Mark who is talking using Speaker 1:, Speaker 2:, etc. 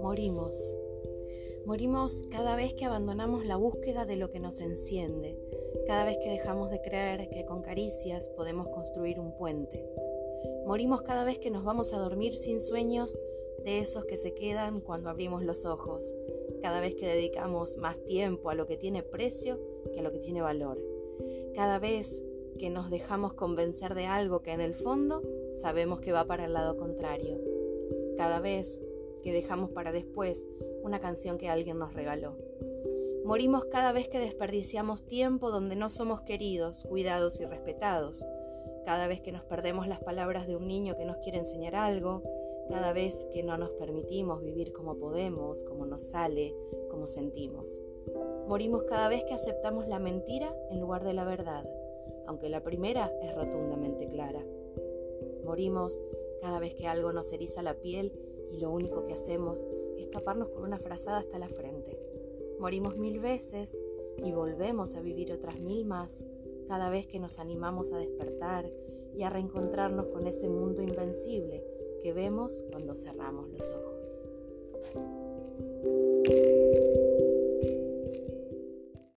Speaker 1: Morimos. Morimos cada vez que abandonamos la búsqueda de lo que nos enciende, cada vez que dejamos de creer que con caricias podemos construir un puente. Morimos cada vez que nos vamos a dormir sin sueños de esos que se quedan cuando abrimos los ojos, cada vez que dedicamos más tiempo a lo que tiene precio que a lo que tiene valor, cada vez que nos dejamos convencer de algo que en el fondo sabemos que va para el lado contrario, cada vez que dejamos para después una canción que alguien nos regaló. Morimos cada vez que desperdiciamos tiempo donde no somos queridos, cuidados y respetados, cada vez que nos perdemos las palabras de un niño que nos quiere enseñar algo, cada vez que no nos permitimos vivir como podemos, como nos sale, como sentimos. Morimos cada vez que aceptamos la mentira en lugar de la verdad, aunque la primera es rotundamente clara. Morimos cada vez que algo nos eriza la piel y lo único que hacemos es taparnos con una frazada hasta la frente. Morimos mil veces y volvemos a vivir otras mil más cada vez que nos animamos a despertar y a reencontrarnos con ese mundo invencible que vemos cuando cerramos los ojos.